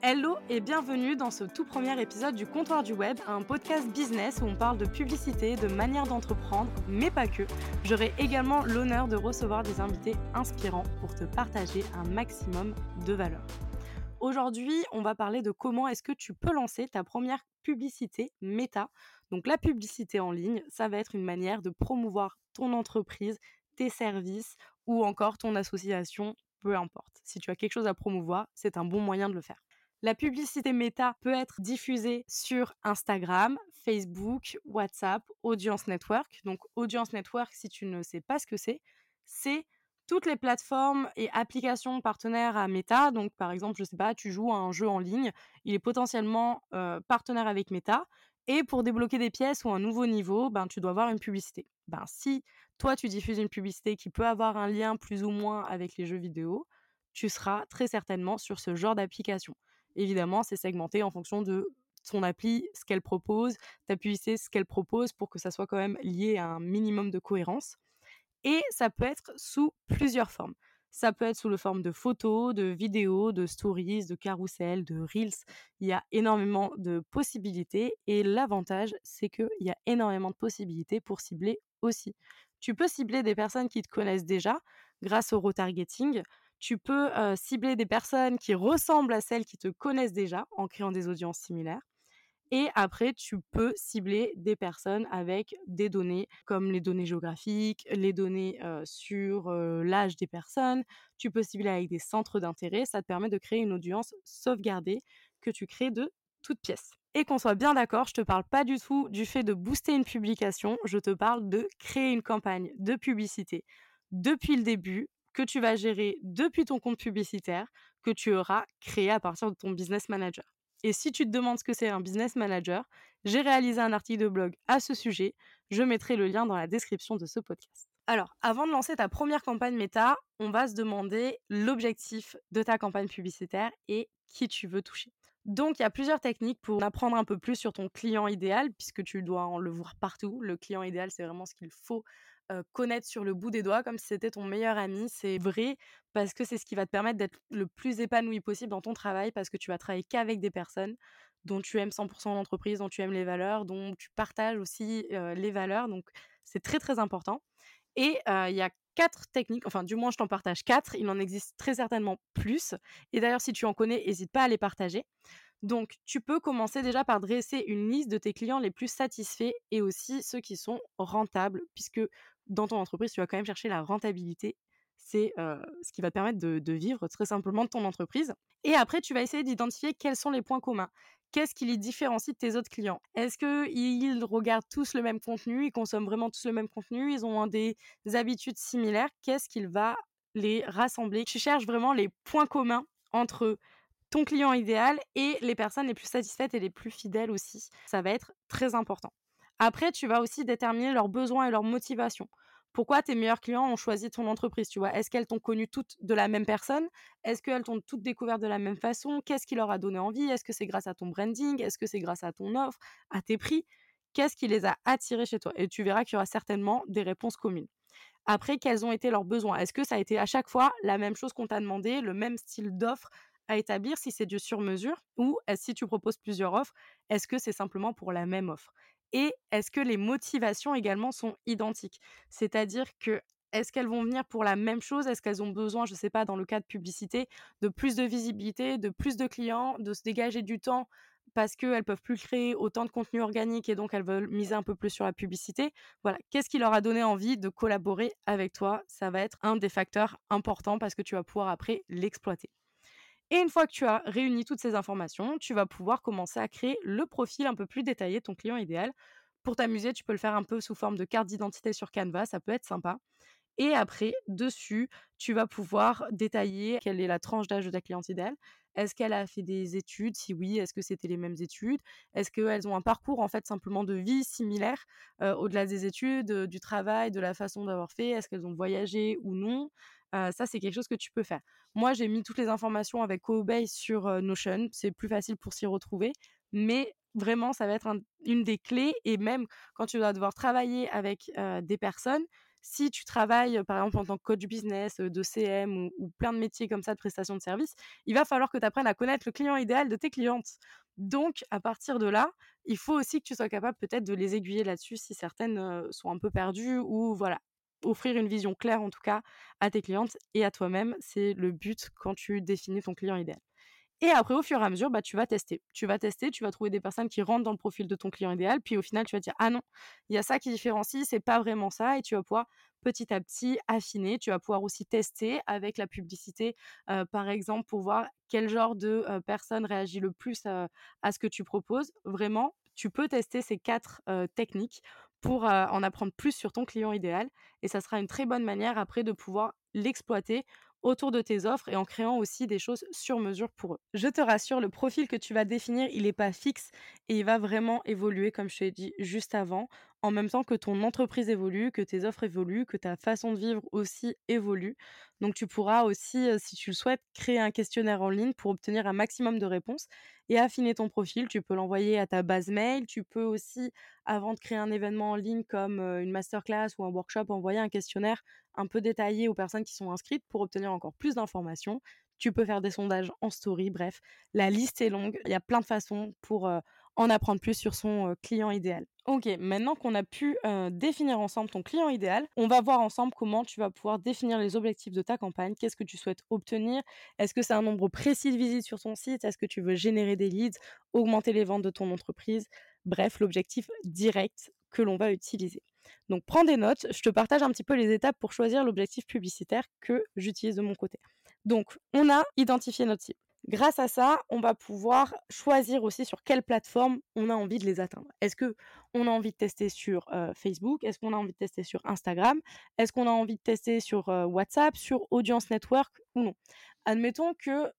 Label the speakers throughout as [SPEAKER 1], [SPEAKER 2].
[SPEAKER 1] Hello et bienvenue dans ce tout premier épisode du Comptoir du Web, un podcast business où on parle de publicité, de manière d'entreprendre, mais pas que. J'aurai également l'honneur de recevoir des invités inspirants pour te partager un maximum de valeur. Aujourd'hui, on va parler de comment est-ce que tu peux lancer ta première publicité méta. Donc la publicité en ligne, ça va être une manière de promouvoir ton entreprise, tes services ou encore ton association, peu importe. Si tu as quelque chose à promouvoir, c'est un bon moyen de le faire. La publicité méta peut être diffusée sur Instagram, Facebook, WhatsApp, Audience Network. Donc Audience Network, si tu ne sais pas ce que c'est, c'est toutes les plateformes et applications partenaires à Meta. Donc par exemple, je sais pas, tu joues à un jeu en ligne, il est potentiellement euh, partenaire avec Meta. Et pour débloquer des pièces ou un nouveau niveau, ben tu dois avoir une publicité. Ben si toi tu diffuses une publicité qui peut avoir un lien plus ou moins avec les jeux vidéo, tu seras très certainement sur ce genre d'application. Évidemment, c'est segmenté en fonction de son appli, ce qu'elle propose, ta publicité, ce qu'elle propose pour que ça soit quand même lié à un minimum de cohérence. Et ça peut être sous plusieurs formes. Ça peut être sous la forme de photos, de vidéos, de stories, de carousels, de reels. Il y a énormément de possibilités et l'avantage, c'est qu'il y a énormément de possibilités pour cibler aussi. Tu peux cibler des personnes qui te connaissent déjà grâce au retargeting. Tu peux cibler des personnes qui ressemblent à celles qui te connaissent déjà en créant des audiences similaires. Et après, tu peux cibler des personnes avec des données comme les données géographiques, les données sur l'âge des personnes. Tu peux cibler avec des centres d'intérêt. Ça te permet de créer une audience sauvegardée que tu crées de toutes pièces. Et qu'on soit bien d'accord, je te parle pas du tout du fait de booster une publication. Je te parle de créer une campagne de publicité depuis le début que tu vas gérer depuis ton compte publicitaire que tu auras créé à partir de ton business manager. Et si tu te demandes ce que c'est un business manager, j'ai réalisé un article de blog à ce sujet. Je mettrai le lien dans la description de ce podcast. Alors, avant de lancer ta première campagne méta, on va se demander l'objectif de ta campagne publicitaire et qui tu veux toucher. Donc, il y a plusieurs techniques pour apprendre un peu plus sur ton client idéal, puisque tu dois en le voir partout. Le client idéal, c'est vraiment ce qu'il faut connaître sur le bout des doigts, comme si c'était ton meilleur ami. C'est vrai, parce que c'est ce qui va te permettre d'être le plus épanoui possible dans ton travail, parce que tu vas travailler qu'avec des personnes dont tu aimes 100% l'entreprise, dont tu aimes les valeurs, dont tu partages aussi les valeurs. Donc, c'est très, très important. Et il y a quatre techniques, enfin du moins je t'en partage quatre, il en existe très certainement plus. Et d'ailleurs si tu en connais, n'hésite pas à les partager. Donc tu peux commencer déjà par dresser une liste de tes clients les plus satisfaits et aussi ceux qui sont rentables, puisque dans ton entreprise tu vas quand même chercher la rentabilité. C'est ce qui va te permettre de, de vivre très simplement de ton entreprise. Et après, tu vas essayer d'identifier quels sont les points communs qu'est-ce qui les différencie de tes autres clients? Est-ce qu'ils regardent tous le même contenu, ils consomment vraiment tous le même contenu, ils ont des habitudes similaires? Qu'est-ce qu'il va les rassembler? Tu cherches vraiment les points communs entre ton client idéal et les personnes les plus satisfaites et les plus fidèles aussi. Ça va être très important. Après, tu vas aussi déterminer leurs besoins et leurs motivations. Pourquoi tes meilleurs clients ont choisi ton entreprise, tu vois? Est-ce qu'elles t'ont connu toutes de la même personne? Est-ce qu'elles t'ont toutes découvert de la même façon? Qu'est-ce qui leur a donné envie? Est-ce que c'est grâce à ton branding? Est-ce que c'est grâce à ton offre, à tes prix? Qu'est-ce qui les a attirés chez toi? Et tu verras qu'il y aura certainement des réponses communes. Après, quels ont été leurs besoins? Est-ce que ça a été à chaque fois la même chose qu'on t'a demandé, le même style d'offre à établir si c'est du sur-mesure? Ou si tu proposes plusieurs offres, est-ce que c'est simplement pour la même offre? Et est-ce que les motivations également sont identiques? C'est-à-dire que est-ce qu'elles vont venir pour la même chose? Est-ce qu'elles ont besoin, je sais pas, dans le cas de publicité, de plus de visibilité, de plus de clients, de se dégager du temps parce qu'elles peuvent plus créer autant de contenu organique et donc elles veulent miser un peu plus sur la publicité? Voilà, qu'est-ce qui leur a donné envie de collaborer avec toi? Ça va être un des facteurs importants parce que tu vas pouvoir après l'exploiter. Et une fois que tu as réuni toutes ces informations, tu vas pouvoir commencer à créer le profil un peu plus détaillé de ton client idéal. Pour t'amuser, tu peux le faire un peu sous forme de carte d'identité sur Canva, ça peut être sympa. Et après, dessus, tu vas pouvoir détailler quelle est la tranche d'âge de ta cliente idéale. Est-ce qu'elle a fait des études? Si oui, est-ce que c'était les mêmes études? Est-ce qu'elles ont un parcours en fait simplement de vie similaire euh, au-delà des études, euh, du travail, de la façon d'avoir fait? Est-ce qu'elles ont voyagé ou non? Ça, c'est quelque chose que tu peux faire. Moi, j'ai mis toutes les informations avec Cobase sur Notion. C'est plus facile pour s'y retrouver, mais vraiment, ça va être une des clés. Et même quand tu vas devoir travailler avec des personnes, si tu travailles, par exemple, en tant que coach business, de CM ou, plein de métiers comme ça de prestation de service, il va falloir que tu apprennes à connaître le client idéal de tes clientes. Donc, à partir de là, il faut aussi que tu sois capable peut-être de les aiguiller là-dessus si certaines sont un peu perdues ou voilà, offrir une vision claire en tout cas à tes clientes et à toi-même. C'est le but quand tu définis ton client idéal. Et après, au fur et à mesure, bah, tu vas tester. Tu vas tester, tu vas trouver des personnes qui rentrent dans le profil de ton client idéal. Puis au final, tu vas dire, ah non, il y a ça qui différencie, c'est pas vraiment ça. Et tu vas pouvoir petit à petit affiner. Tu vas pouvoir aussi tester avec la publicité, par exemple, pour voir quel genre de personne réagit le plus à, ce que tu proposes. Vraiment, tu peux tester ces quatre techniques pour en apprendre plus sur ton client idéal. Et ça sera une très bonne manière après de pouvoir l'exploiter autour de tes offres et en créant aussi des choses sur mesure pour eux. Je te rassure, le profil que tu vas définir, il n'est pas fixe et il va vraiment évoluer, comme je t'ai dit juste avant, en même temps que ton entreprise évolue, que tes offres évoluent, que ta façon de vivre aussi évolue. Donc tu pourras aussi, si tu le souhaites, créer un questionnaire en ligne pour obtenir un maximum de réponses et affiner ton profil. Tu peux l'envoyer à ta base mail. Tu peux aussi, avant de créer un événement en ligne comme une masterclass ou un workshop, envoyer un questionnaire un peu détaillé aux personnes qui sont inscrites pour obtenir encore plus d'informations. Tu peux faire des sondages en story, bref, la liste est longue. Il y a plein de façons pour en apprendre plus sur son client idéal. Ok, maintenant qu'on a pu définir ensemble ton client idéal, on va voir ensemble comment tu vas pouvoir définir les objectifs de ta campagne. Qu'est-ce que tu souhaites obtenir Est-ce que c'est un nombre précis de visites sur ton site Est-ce que tu veux générer des leads, augmenter les ventes de ton entreprise Bref, l'objectif direct que l'on va utiliser. Donc prends des notes, je te partage un petit peu les étapes pour choisir l'objectif publicitaire que j'utilise de mon côté. Donc on a identifié notre cible. Grâce à ça, on va pouvoir choisir aussi sur quelle plateforme on a envie de les atteindre. Est-ce que on a envie de tester sur Facebook? Est-ce qu'on a envie de tester sur Instagram? Est-ce qu'on a envie de tester sur WhatsApp, sur Audience Network ou non? Admettons que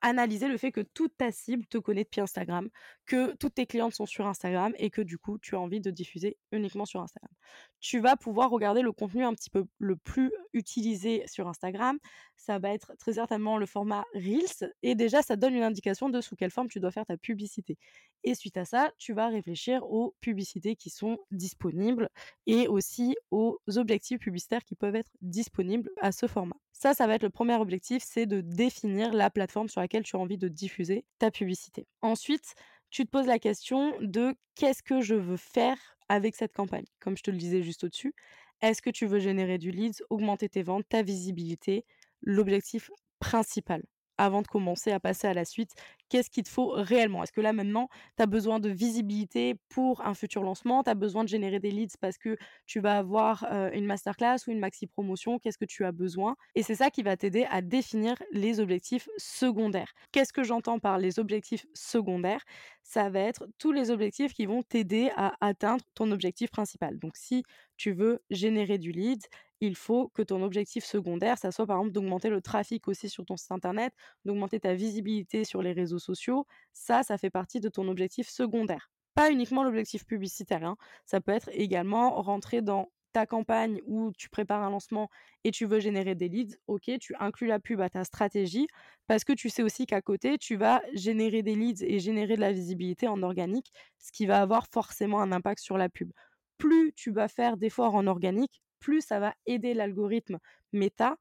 [SPEAKER 1] analyser le fait que toute ta cible te connaît depuis Instagram, que toutes tes clientes sont sur Instagram et que du coup, tu as envie de diffuser uniquement sur Instagram. Tu vas pouvoir regarder le contenu un petit peu le plus utilisé sur Instagram. Ça va être très certainement le format Reels et déjà, ça donne une indication de sous quelle forme tu dois faire ta publicité. Et suite à ça, tu vas réfléchir aux publicités qui sont disponibles et aussi aux objectifs publicitaires qui peuvent être disponibles à ce format. Ça, ça va être le premier objectif, c'est de définir la plateforme sur laquelle tu as envie de diffuser ta publicité. Ensuite, tu te poses la question de qu'est-ce que je veux faire avec cette campagne Comme je te le disais juste au-dessus, est-ce que tu veux générer du leads, augmenter tes ventes, ta visibilité L'objectif principal? Avant de commencer à passer à la suite, qu'est-ce qu'il te faut réellement? Est-ce que là maintenant, tu as besoin de visibilité pour un futur lancement? Tu as besoin de générer des leads parce que tu vas avoir une masterclass ou une maxi promotion? Qu'est-ce que tu as besoin? Et c'est ça qui va t'aider à définir les objectifs secondaires. Qu'est-ce que j'entends par les objectifs secondaires? Ça va être tous les objectifs qui vont t'aider à atteindre ton objectif principal. Donc si tu veux générer du lead, il faut que ton objectif secondaire, ça soit par exemple d'augmenter le trafic aussi sur ton site internet, d'augmenter ta visibilité sur les réseaux sociaux. Ça, ça fait partie de ton objectif secondaire. Pas uniquement l'objectif publicitaire, hein. ça peut être également rentrer dans ta campagne où tu prépares un lancement et tu veux générer des leads, ok, tu inclus la pub à ta stratégie parce que tu sais aussi qu'à côté, tu vas générer des leads et générer de la visibilité en organique, ce qui va avoir forcément un impact sur la pub. Plus tu vas faire d'efforts en organique, plus ça va aider l'algorithme méta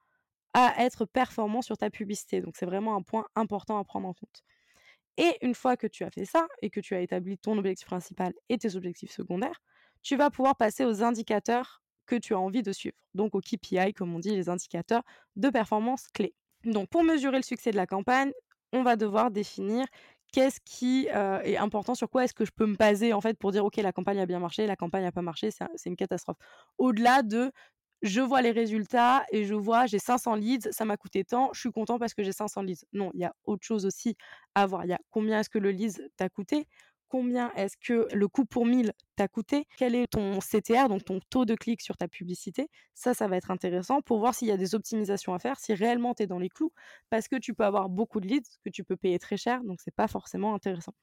[SPEAKER 1] à être performant sur ta publicité. Donc c'est vraiment un point important à prendre en compte. Et une fois que tu as fait ça et que tu as établi ton objectif principal et tes objectifs secondaires, tu vas pouvoir passer aux indicateurs que tu as envie de suivre. Donc aux KPI, comme on dit, les indicateurs de performance clés. Donc pour mesurer le succès de la campagne, on va devoir définir qu'est-ce qui est important, sur quoi est-ce que je peux me baser en fait pour dire ok la campagne a bien marché, la campagne n'a pas marché, c'est une catastrophe. Au-delà de je vois les résultats et je vois j'ai 500 leads, ça m'a coûté tant, je suis content parce que j'ai 500 leads. Non, il y a autre chose aussi à voir. Il y a combien est-ce que le lead t'a coûté, combien est-ce que le coût pour 1000 t'a coûté, quel est ton CTR, donc ton taux de clic sur ta publicité? Ça, ça va être intéressant pour voir s'il y a des optimisations à faire, si réellement tu es dans les clous, parce que tu peux avoir beaucoup de leads que tu peux payer très cher, donc c'est pas forcément intéressant.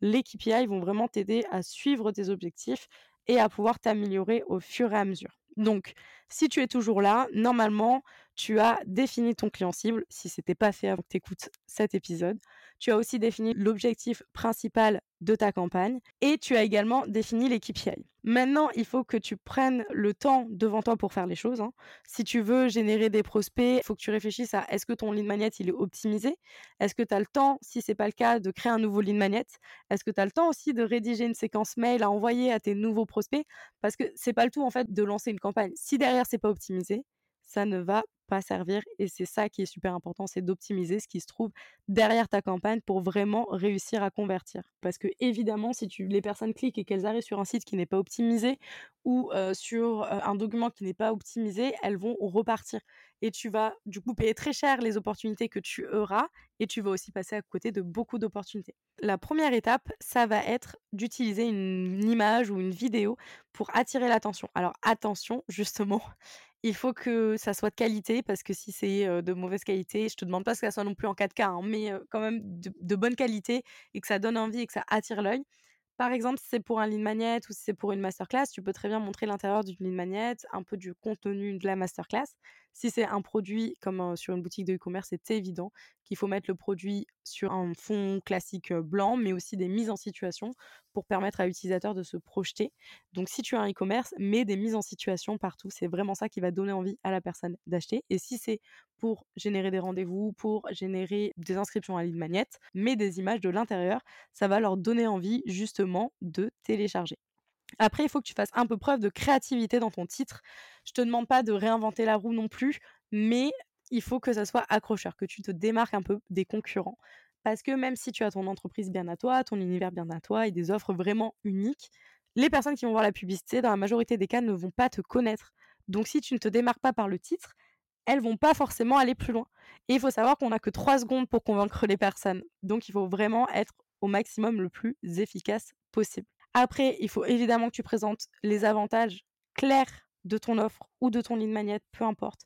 [SPEAKER 1] Les KPI vont vraiment t'aider à suivre tes objectifs et à pouvoir t'améliorer au fur et à mesure. Donc, Si tu es toujours là, normalement, tu as défini ton client cible, si ce n'était pas fait avant que tu écoutes cet épisode. Tu as aussi défini l'objectif principal de ta campagne et tu as également défini les KPI. Maintenant, il faut que tu prennes le temps devant toi pour faire les choses. Hein. Si tu veux générer des prospects, il faut que tu réfléchisses à est-ce que ton lead magnet il est optimisé? Est-ce que tu as le temps, si ce n'est pas le cas, de créer un nouveau lead magnet? Est-ce que tu as le temps aussi de rédiger une séquence mail à envoyer à tes nouveaux prospects? Parce que c'est pas le tout en fait de lancer une campagne. Si derrière c'est pas optimisé, ça ne va pas servir. Et c'est ça qui est super important, c'est d'optimiser ce qui se trouve derrière ta campagne pour vraiment réussir à convertir. Parce que évidemment, si tu, les personnes cliquent et qu'elles arrivent sur un site qui n'est pas optimisé ou sur un document qui n'est pas optimisé, elles vont repartir. Et tu vas du coup payer très cher les opportunités que tu auras et tu vas aussi passer à côté de beaucoup d'opportunités. La première étape, ça va être d'utiliser une image ou une vidéo pour attirer l'attention. Alors attention, justement, il faut que ça soit de qualité parce que si c'est de mauvaise qualité, je te demande pas que ça soit non plus en 4K, hein, mais quand même de, bonne qualité et que ça donne envie et que ça attire l'œil. Par exemple, si c'est pour un lead magnet ou si c'est pour une masterclass, tu peux très bien montrer l'intérieur d'une lead magnet, un peu du contenu de la masterclass. Si c'est un produit comme sur une boutique de e-commerce, c'est évident qu'il faut mettre le produit sur un fond classique blanc, mais aussi des mises en situation pour permettre à l'utilisateur de se projeter. Donc si tu as un e-commerce, mets des mises en situation partout. C'est vraiment ça qui va donner envie à la personne d'acheter. Et si c'est pour générer des rendez-vous, pour générer des inscriptions à lead magnet, mets des images de l'intérieur. Ça va leur donner envie justement de télécharger. Après, il faut que tu fasses un peu preuve de créativité dans ton titre. Je te demande pas de réinventer la roue non plus, mais il faut que ça soit accrocheur, que tu te démarques un peu des concurrents. Parce que même si tu as ton entreprise bien à toi, ton univers bien à toi et des offres vraiment uniques, les personnes qui vont voir la publicité, dans la majorité des cas, ne vont pas te connaître. Donc si tu ne te démarques pas par le titre, elles vont pas forcément aller plus loin. Et il faut savoir qu'on n'a que trois secondes pour convaincre les personnes. Donc il faut vraiment être au maximum le plus efficace possible. Après, il faut évidemment que tu présentes les avantages clairs de ton offre ou de ton ligne magnet, peu importe.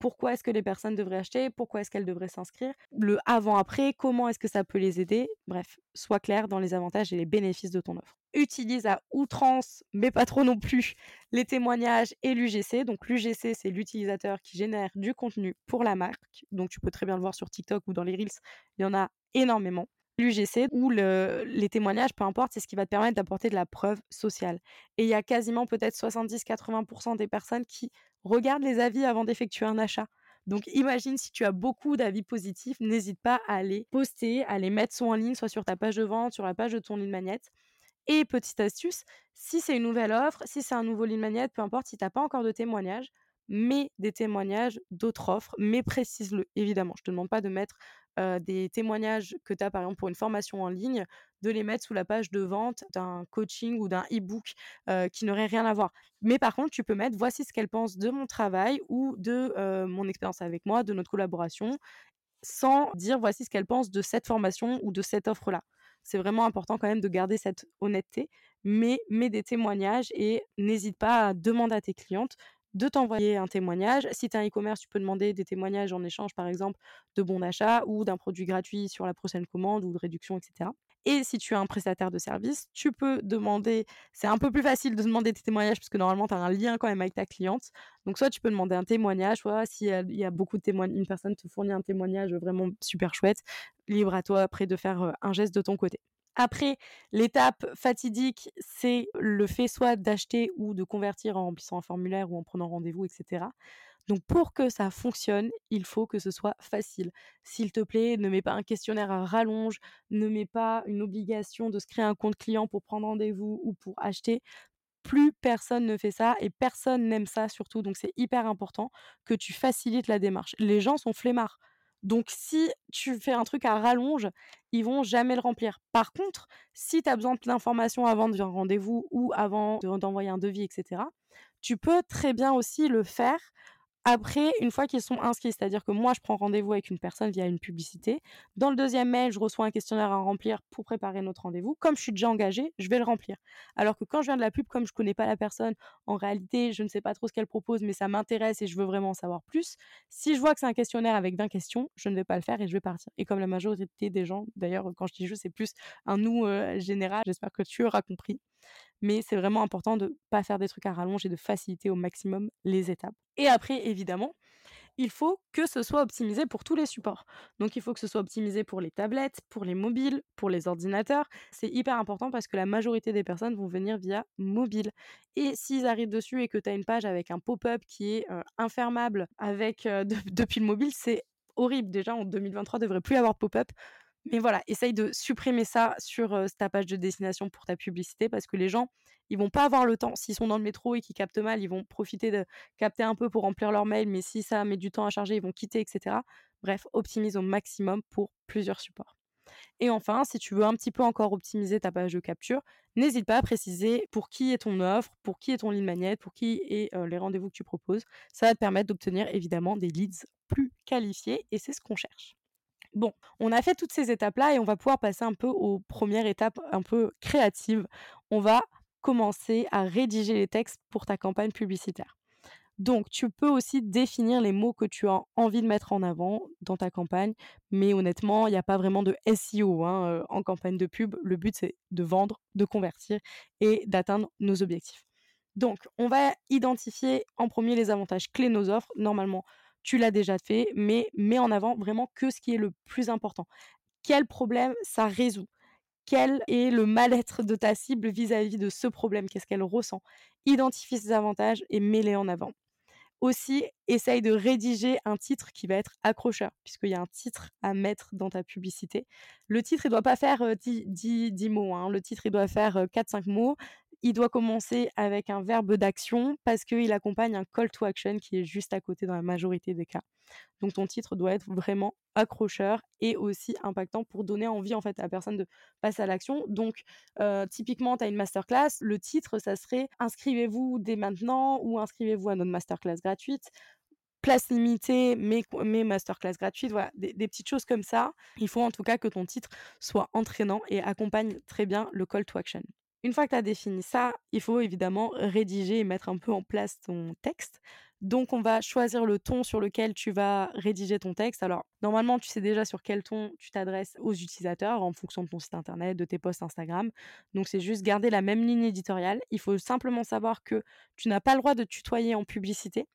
[SPEAKER 1] Pourquoi est-ce que les personnes devraient acheter? Pourquoi est-ce qu'elles devraient s'inscrire? Le avant-après, comment est-ce que ça peut les aider? Bref, sois clair dans les avantages et les bénéfices de ton offre. Utilise à outrance, mais pas trop non plus, les témoignages et l'UGC. Donc l'UGC, c'est l'utilisateur qui génère du contenu pour la marque. Donc tu peux très bien le voir sur TikTok ou dans les Reels, il y en a énormément l'UGC ou les témoignages, peu importe, c'est ce qui va te permettre d'apporter de la preuve sociale. Et il y a quasiment peut-être 70-80% des personnes qui regardent les avis avant d'effectuer un achat. Donc imagine si tu as beaucoup d'avis positifs, n'hésite pas à les poster, à les mettre soit en ligne, soit sur ta page de vente, sur la page de ton lead magnet. Et petite astuce, si c'est une nouvelle offre, si c'est un nouveau lead magnet, peu importe, si tu n'as pas encore de témoignages, mets des témoignages d'autres offres, mais précise-le, évidemment. Je ne te demande pas de mettre des témoignages que tu as par exemple pour une formation en ligne, de les mettre sous la page de vente d'un coaching ou d'un e-book qui n'aurait rien à voir. Mais par contre, tu peux mettre voici ce qu'elle pense de mon travail ou de mon expérience avec moi, de notre collaboration, sans dire voici ce qu'elle pense de cette formation ou de cette offre-là. C'est vraiment important quand même de garder cette honnêteté, mais mets des témoignages et n'hésite pas à demander à tes clientes de t'envoyer un témoignage. Si tu as un e-commerce, tu peux demander des témoignages en échange, par exemple, de bons d'achat ou d'un produit gratuit sur la prochaine commande ou de réduction, etc. Et si tu as un prestataire de service, tu peux demander, c'est un peu plus facile de demander des témoignages parce que normalement tu as un lien quand même avec ta cliente. Donc soit tu peux demander un témoignage, soit s'il y a beaucoup de témoignages, une personne te fournit un témoignage vraiment super chouette, libre à toi après de faire un geste de ton côté. Après, l'étape fatidique, c'est le fait soit d'acheter ou de convertir en remplissant un formulaire ou en prenant rendez-vous, etc. Donc pour que ça fonctionne, il faut que ce soit facile. S'il te plaît, ne mets pas un questionnaire à rallonge, ne mets pas une obligation de se créer un compte client pour prendre rendez-vous ou pour acheter. Plus personne ne fait ça et personne n'aime ça surtout. Donc c'est hyper important que tu facilites la démarche. Les gens sont flemmards. Donc, si tu fais un truc à rallonge, ils vont jamais le remplir. Par contre, si tu as besoin d'informations avant de un rendez-vous ou avant d'envoyer un devis, etc., tu peux très bien aussi le faire après, une fois qu'ils sont inscrits, c'est-à-dire que moi, je prends rendez-vous avec une personne via une publicité. Dans le deuxième mail, je reçois un questionnaire à remplir pour préparer notre rendez-vous. Comme je suis déjà engagée, je vais le remplir. Alors que quand je viens de la pub, comme je connais pas la personne, en réalité, je ne sais pas trop ce qu'elle propose, mais ça m'intéresse et je veux vraiment en savoir plus. Si je vois que c'est un questionnaire avec 20 questions, je ne vais pas le faire et je vais partir. Et comme la majorité des gens, d'ailleurs, quand je dis je, c'est plus un nous euh, général, j'espère que tu auras compris. Mais c'est vraiment important de pas faire des trucs à rallonge et de faciliter au maximum les étapes. Et après, évidemment, il faut que ce soit optimisé pour tous les supports. Donc il faut que ce soit optimisé pour les tablettes, pour les mobiles, pour les ordinateurs. C'est hyper important parce que la majorité des personnes vont venir via mobile. Et s'ils arrivent dessus et que tu as une page avec un pop-up qui est euh, infermable avec euh, depuis le mobile, c'est horrible. Déjà en 2023, il devrait plus avoir de pop-up. Mais voilà, essaye de supprimer ça sur ta page de destination pour ta publicité parce que les gens, ils vont pas avoir le temps. S'ils sont dans le métro et qu'ils captent mal, ils vont profiter de capter un peu pour remplir leur mail, mais si ça met du temps à charger, ils vont quitter, etc. Bref, optimise au maximum pour plusieurs supports. Et enfin, si tu veux un petit peu encore optimiser ta page de capture, n'hésite pas à préciser pour qui est ton offre, pour qui est ton lead magnet, pour qui est les rendez-vous que tu proposes. Ça va te permettre d'obtenir évidemment des leads plus qualifiés et c'est ce qu'on cherche. Bon, on a fait toutes ces étapes-là et on va pouvoir passer un peu aux premières étapes un peu créatives. On va commencer à rédiger les textes pour ta campagne publicitaire. Donc, tu peux aussi définir les mots que tu as envie de mettre en avant dans ta campagne, mais honnêtement, il n'y a pas vraiment de SEO hein, euh, en campagne de pub. Le but, c'est de vendre, de convertir et d'atteindre nos objectifs. Donc, on va identifier en premier les avantages clés de nos offres. Normalement, tu l'as déjà fait, mais mets en avant vraiment que ce qui est le plus important. Quel problème ça résout? Quel est le mal-être de ta cible vis-à-vis de ce problème? Qu'est-ce qu'elle ressent? Identifie ses avantages et mets-les en avant. Aussi, essaye de rédiger un titre qui va être accrocheur, puisqu'il y a un titre à mettre dans ta publicité. Le titre, il ne doit pas faire 10, mots. Hein. Le titre, il doit faire 4-5 mots il doit commencer avec un verbe d'action parce qu'il accompagne un call to action qui est juste à côté dans la majorité des cas. Donc ton titre doit être vraiment accrocheur et aussi impactant pour donner envie en fait à la personne de passer à l'action. Donc euh, typiquement, tu as une masterclass, le titre ça serait inscrivez-vous dès maintenant ou inscrivez-vous à notre masterclass gratuite place limitée, mais, masterclass gratuite, voilà, des, petites choses comme ça. Il faut en tout cas que ton titre soit entraînant et accompagne très bien le call to action. Une fois que tu as défini ça, il faut évidemment rédiger et mettre un peu en place ton texte. Donc, on va choisir le ton sur lequel tu vas rédiger ton texte. Alors, normalement, tu sais déjà sur quel ton tu t'adresses aux utilisateurs en fonction de ton site internet, de tes posts Instagram. Donc, c'est juste garder la même ligne éditoriale. Il faut simplement savoir que tu n'as pas le droit de tutoyer en publicité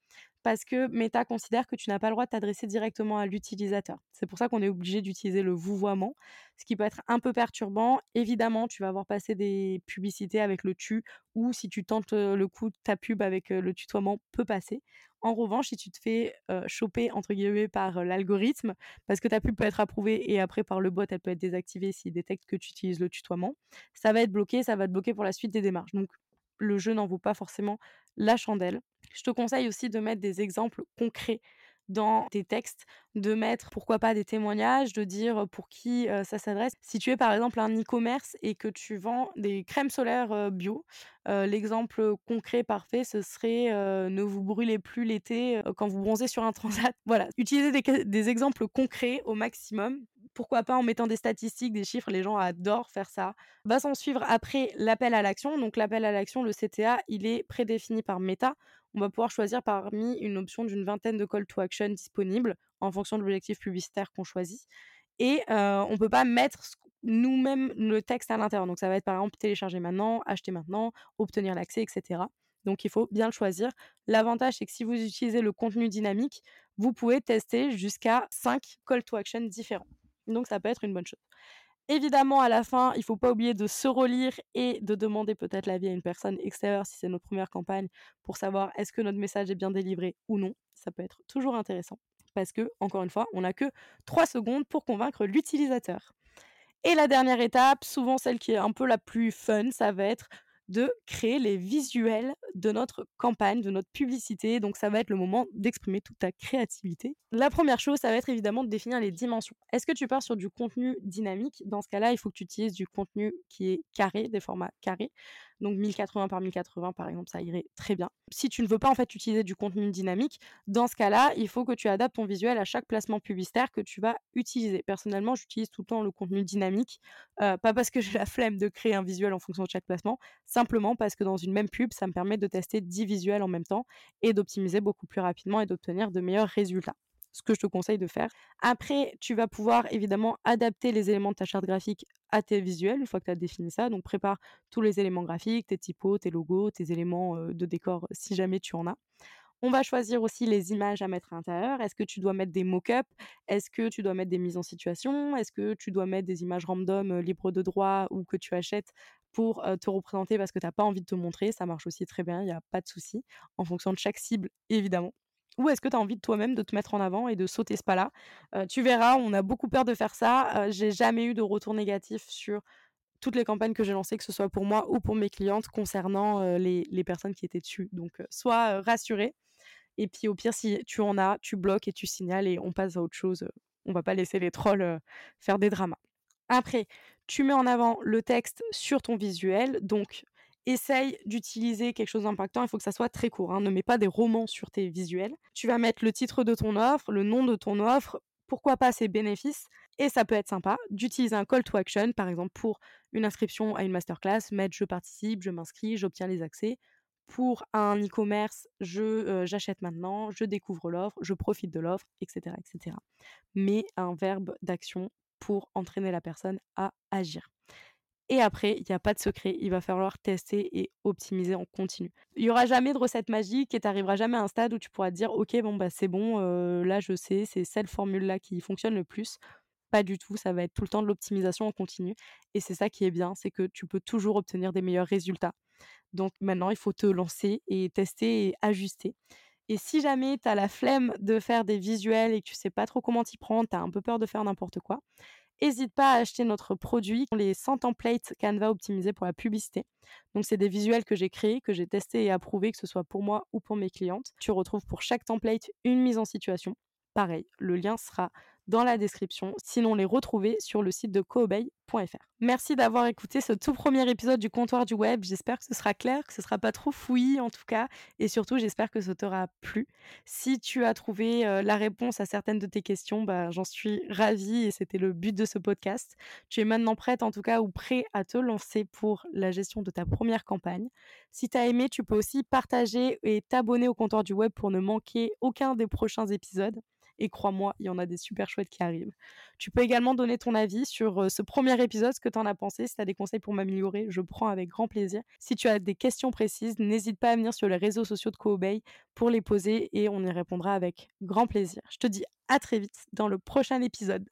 [SPEAKER 1] parce que Meta considère que tu n'as pas le droit de t'adresser directement à l'utilisateur. C'est pour ça qu'on est obligé d'utiliser le vouvoiement, ce qui peut être un peu perturbant. Évidemment, tu vas avoir passé des publicités avec le tu, ou si tu tentes le coup, ta pub avec le tutoiement peut passer. En revanche, si tu te fais choper entre guillemets par l'algorithme, parce que ta pub peut être approuvée et après par le bot, elle peut être désactivée s'il détecte que tu utilises le tutoiement, ça va être bloqué, ça va te bloquer pour la suite des démarches. Donc le jeu n'en vaut pas forcément la chandelle. Je te conseille aussi de mettre des exemples concrets dans tes textes, de mettre pourquoi pas des témoignages, de dire pour qui ça s'adresse. Si tu es par exemple un e-commerce et que tu vends des crèmes solaires bio, l'exemple concret parfait, ce serait ne vous brûlez plus l'été quand vous bronzez sur un transat. Voilà, utilisez des, des exemples concrets au maximum pourquoi pas en mettant des statistiques, des chiffres, les gens adorent faire ça. Va s'en suivre après l'appel à l'action. Donc l'appel à l'action, le CTA, il est prédéfini par Meta. On va pouvoir choisir parmi une option d'une vingtaine de call to action disponibles en fonction de l'objectif publicitaire qu'on choisit. Et on ne peut pas mettre nous-mêmes le texte à l'intérieur. Donc ça va être par exemple télécharger maintenant, acheter maintenant, obtenir l'accès, etc. Donc il faut bien le choisir. L'avantage, c'est que si vous utilisez le contenu dynamique, vous pouvez tester jusqu'à 5 call to action différents. Donc ça peut être une bonne chose. Évidemment, à la fin, il ne faut pas oublier de se relire et de demander peut-être l'avis à une personne extérieure si c'est notre première campagne pour savoir est-ce que notre message est bien délivré ou non. Ça peut être toujours intéressant parce que, encore une fois, on n'a que 3 secondes pour convaincre l'utilisateur. Et la dernière étape, souvent celle qui est un peu la plus fun, ça va être de créer les visuels de notre campagne, de notre publicité. Donc ça va être le moment d'exprimer toute ta créativité. La première chose, ça va être évidemment de définir les dimensions. Est-ce que tu pars sur du contenu dynamique? Dans ce cas-là, il faut que tu utilises du contenu qui est carré, des formats carrés. Donc 1080 par 1080 par exemple, ça irait très bien. Si tu ne veux pas en fait utiliser du contenu dynamique, dans ce cas-là, il faut que tu adaptes ton visuel à chaque placement publicitaire que tu vas utiliser. Personnellement, j'utilise tout le temps le contenu dynamique, euh, pas parce que j'ai la flemme de créer un visuel en fonction de chaque placement, simplement parce que dans une même pub, ça me permet de tester 10 visuels en même temps et d'optimiser beaucoup plus rapidement et d'obtenir de meilleurs résultats. Ce que je te conseille de faire. Après, tu vas pouvoir évidemment adapter les éléments de ta charte graphique à tes visuels une fois que tu as défini ça. Donc prépare tous les éléments graphiques, tes typos, tes logos, tes éléments de décor si jamais tu en as. On va choisir aussi les images à mettre à l'intérieur. Est-ce que tu dois mettre des mock-ups Est-ce que tu dois mettre des mises en situation? Est-ce que tu dois mettre des images random libres de droit ou que tu achètes pour te représenter parce que tu n'as pas envie de te montrer? Ça marche aussi très bien, il n'y a pas de souci, en fonction de chaque cible, évidemment. Ou est-ce que tu as envie de toi-même de te mettre en avant et de sauter ce pas-là? Tu verras, on a beaucoup peur de faire ça. J'ai jamais eu de retour négatif sur toutes les campagnes que j'ai lancées, que ce soit pour moi ou pour mes clientes, concernant les, personnes qui étaient dessus. Donc, sois rassuré. Et puis, au pire, si tu en as, tu bloques et tu signales et on passe à autre chose. On va pas laisser les trolls faire des dramas. Après, tu mets en avant le texte sur ton visuel. Donc, essaye d'utiliser quelque chose d'impactant. Il faut que ça soit très court. Hein. Ne mets pas des romans sur tes visuels. Tu vas mettre le titre de ton offre, le nom de ton offre, pourquoi pas ses bénéfices. Et ça peut être sympa d'utiliser un call to action, par exemple pour une inscription à une masterclass, mettre je participe, je m'inscris, j'obtiens les accès. Pour un e-commerce, je j'achète maintenant, je découvre l'offre, je profite de l'offre, etc., etc. Mais un verbe d'action pour entraîner la personne à agir. Et après, il n'y a pas de secret, il va falloir tester et optimiser en continu. Il n'y aura jamais de recette magique et tu n'arriveras jamais à un stade où tu pourras te dire ok bon bah c'est bon, là je sais, c'est cette formule-là qui fonctionne le plus. Pas du tout, ça va être tout le temps de l'optimisation en continu. Et c'est ça qui est bien, c'est que tu peux toujours obtenir des meilleurs résultats. Donc maintenant, il faut te lancer et tester et ajuster. Et si jamais tu as la flemme de faire des visuels et que tu sais pas trop comment t'y prendre, tu as un peu peur de faire n'importe quoi, N'hésite pas à acheter notre produit, les 100 templates Canva optimisés pour la publicité. Donc, c'est des visuels que j'ai créés, que j'ai testés et approuvés, que ce soit pour moi ou pour mes clientes. Tu retrouves pour chaque template une mise en situation. Pareil, le lien sera dans la description, sinon les retrouver sur le site de coobey.fr. Merci d'avoir écouté ce tout premier épisode du comptoir du web. J'espère que ce sera clair, que ce sera pas trop fouillis en tout cas, et surtout j'espère que ça t'aura plu. Si tu as trouvé euh, la réponse à certaines de tes questions, bah, j'en suis ravie et c'était le but de ce podcast. Tu es maintenant prête en tout cas ou prêt à te lancer pour la gestion de ta première campagne. Si tu as aimé, tu peux aussi partager et t'abonner au comptoir du web pour ne manquer aucun des prochains épisodes. Et crois-moi, il y en a des super chouettes qui arrivent. Tu peux également donner ton avis sur ce premier épisode, ce que tu en as pensé. Si tu as des conseils pour m'améliorer, je prends avec grand plaisir. Si tu as des questions précises, n'hésite pas à venir sur les réseaux sociaux de CoObey pour les poser et on y répondra avec grand plaisir. Je te dis à très vite dans le prochain épisode.